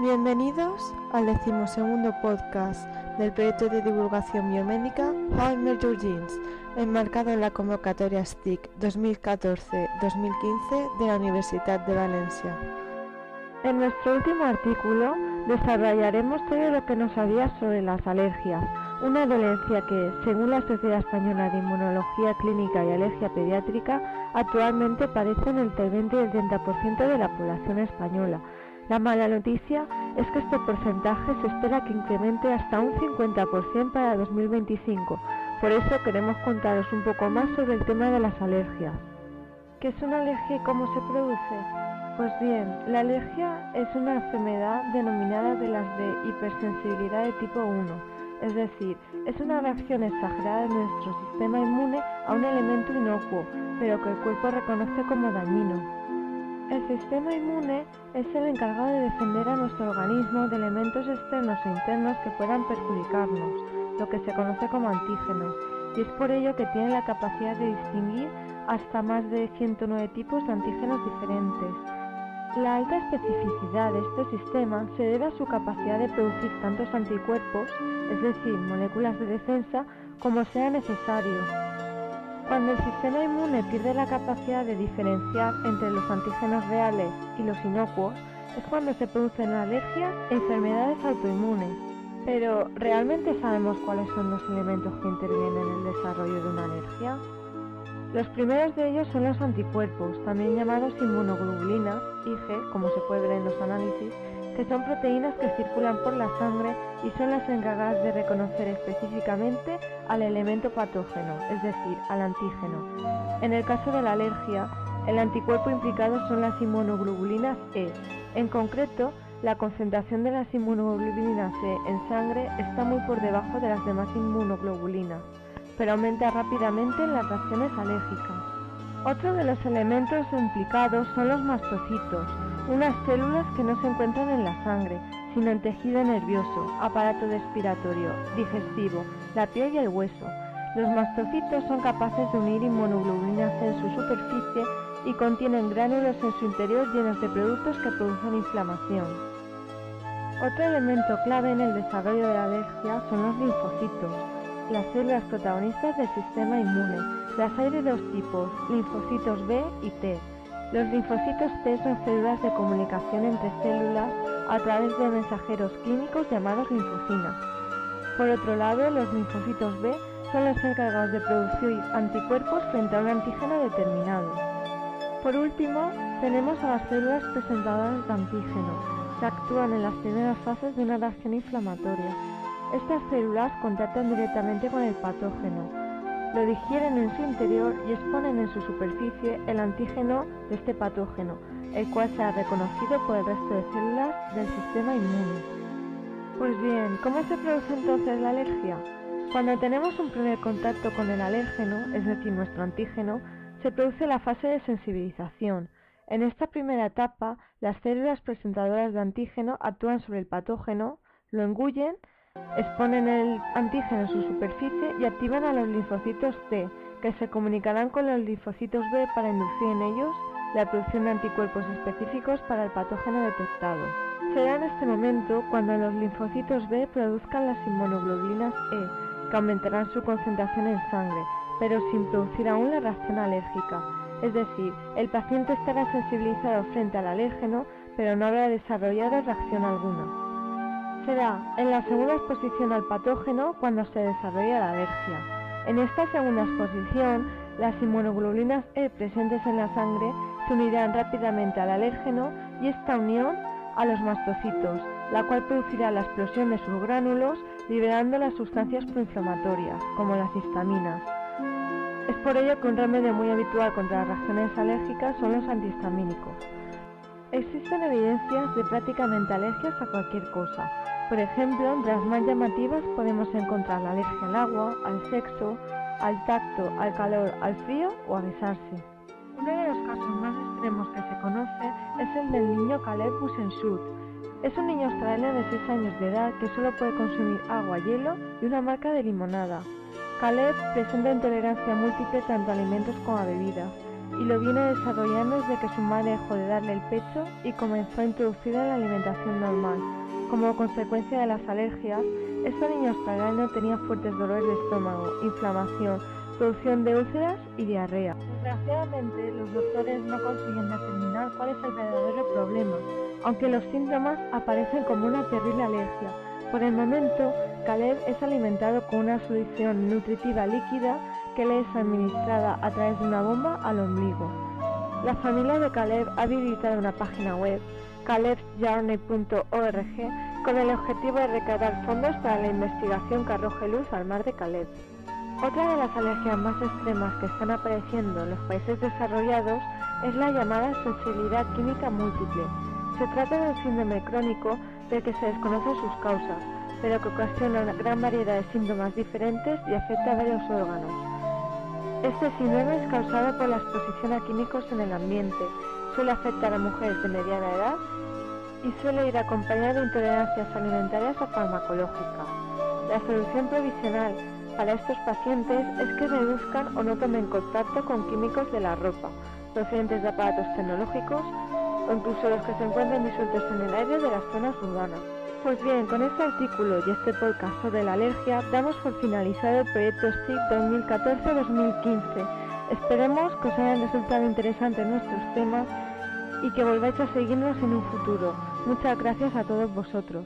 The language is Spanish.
Bienvenidos al decimosegundo podcast del proyecto de divulgación biomédica How I Genes, enmarcado en la convocatoria STIC 2014-2015 de la Universidad de Valencia. En nuestro último artículo desarrollaremos todo lo que nos sabía sobre las alergias, una dolencia que, según la Sociedad Española de Inmunología Clínica y Alergia Pediátrica, actualmente padecen el 20 y el 30% de la población española. La mala noticia es que este porcentaje se espera que incremente hasta un 50% para 2025. Por eso queremos contaros un poco más sobre el tema de las alergias. ¿Qué es una alergia y cómo se produce? Pues bien, la alergia es una enfermedad denominada de las de hipersensibilidad de tipo 1, es decir, es una reacción exagerada de nuestro sistema inmune a un elemento inocuo, pero que el cuerpo reconoce como dañino. El sistema inmune es el encargado de defender a nuestro organismo de elementos externos e internos que puedan perjudicarnos, lo que se conoce como antígenos, y es por ello que tiene la capacidad de distinguir hasta más de 109 tipos de antígenos diferentes. La alta especificidad de este sistema se debe a su capacidad de producir tantos anticuerpos, es decir, moléculas de defensa, como sea necesario. Cuando el sistema inmune pierde la capacidad de diferenciar entre los antígenos reales y los inocuos, es cuando se producen alergias e enfermedades autoinmunes. Pero, ¿realmente sabemos cuáles son los elementos que intervienen en el desarrollo de una alergia? Los primeros de ellos son los anticuerpos, también llamados inmunoglobulinas, IG, como se puede ver en los análisis, que son proteínas que circulan por la sangre y son las encargadas de reconocer específicamente al elemento patógeno, es decir, al antígeno. En el caso de la alergia, el anticuerpo implicado son las inmunoglobulinas E. En concreto, la concentración de las inmunoglobulinas E en sangre está muy por debajo de las demás inmunoglobulinas, pero aumenta rápidamente en las reacciones alérgicas. Otro de los elementos implicados son los mastocitos, unas células que no se encuentran en la sangre, sino en tejido nervioso, aparato respiratorio, digestivo, la piel y el hueso. Los mastocitos son capaces de unir inmunoglobulinas en su superficie y contienen gránulos en su interior llenos de productos que producen inflamación. Otro elemento clave en el desarrollo de la alergia son los linfocitos, las células protagonistas del sistema inmune. Las hay de dos tipos, linfocitos B y T. Los linfocitos T son células de comunicación entre células a través de mensajeros químicos llamados linfocinas. Por otro lado, los linfocitos B son los encargados de producir anticuerpos frente a un antígeno determinado. Por último, tenemos a las células presentadoras de antígeno, que actúan en las primeras fases de una reacción inflamatoria. Estas células contactan directamente con el patógeno, lo digieren en su interior y exponen en su superficie el antígeno de este patógeno, el cual se ha reconocido por el resto de células del sistema inmune. Pues bien, ¿cómo se produce entonces la alergia? Cuando tenemos un primer contacto con el alérgeno, es decir, nuestro antígeno, se produce la fase de sensibilización. En esta primera etapa, las células presentadoras de antígeno actúan sobre el patógeno, lo engullen, exponen el antígeno en su superficie y activan a los linfocitos T, que se comunicarán con los linfocitos B para inducir en ellos la producción de anticuerpos específicos para el patógeno detectado. Será en este momento cuando los linfocitos B produzcan las inmunoglobulinas E, que aumentarán su concentración en sangre, pero sin producir aún la reacción alérgica. Es decir, el paciente estará sensibilizado frente al alérgeno, pero no habrá desarrollado reacción alguna. Será en la segunda exposición al patógeno cuando se desarrolla la alergia. En esta segunda exposición, las inmunoglobulinas E presentes en la sangre se unirán rápidamente al alérgeno y esta unión a los mastocitos, la cual producirá la explosión de sus gránulos liberando las sustancias proinflamatorias, como las histaminas. Es por ello que un remedio muy habitual contra las reacciones alérgicas son los antihistamínicos. Existen evidencias de prácticamente alergias a cualquier cosa. Por ejemplo, entre las más llamativas podemos encontrar la alergia al agua, al sexo, al tacto, al calor, al frío o a besarse. Uno de los casos más extremos que se conoce es el del niño Caleb Busenschut. Es un niño australiano de 6 años de edad que solo puede consumir agua, hielo y una marca de limonada. Caleb presenta intolerancia múltiple tanto a alimentos como a bebidas. Y lo viene desarrollando desde que su madre dejó de darle el pecho y comenzó a introducirlo en la alimentación normal. Como consecuencia de las alergias, este niño australiano tenía fuertes dolores de estómago, inflamación, producción de úlceras y diarrea. Desgraciadamente, los doctores no consiguen determinar cuál es el verdadero problema, aunque los síntomas aparecen como una terrible alergia. Por el momento, Caleb es alimentado con una solución nutritiva líquida que le es administrada a través de una bomba al ombligo. La familia de Caleb ha habilitado una página web, calebjourney.org, con el objetivo de recaudar fondos para la investigación que arroje luz al mar de Caleb. Otra de las alergias más extremas que están apareciendo en los países desarrollados es la llamada sensibilidad química múltiple. Se trata de un síndrome crónico del que se desconocen sus causas, pero que ocasiona una gran variedad de síntomas diferentes y afecta a varios órganos. Este síndrome es causado por la exposición a químicos en el ambiente, suele afectar a mujeres de mediana edad y suele ir acompañado de intolerancias alimentarias o farmacológicas. La solución provisional para estos pacientes es que reduzcan o no tomen contacto con químicos de la ropa, procedentes de aparatos tecnológicos o incluso los que se encuentran disueltos en el aire de las zonas urbanas. Pues bien, con este artículo y este podcast sobre la alergia damos por finalizado el proyecto STIC 2014-2015. Esperemos que os hayan resultado interesantes nuestros temas y que volváis a seguirnos en un futuro. Muchas gracias a todos vosotros.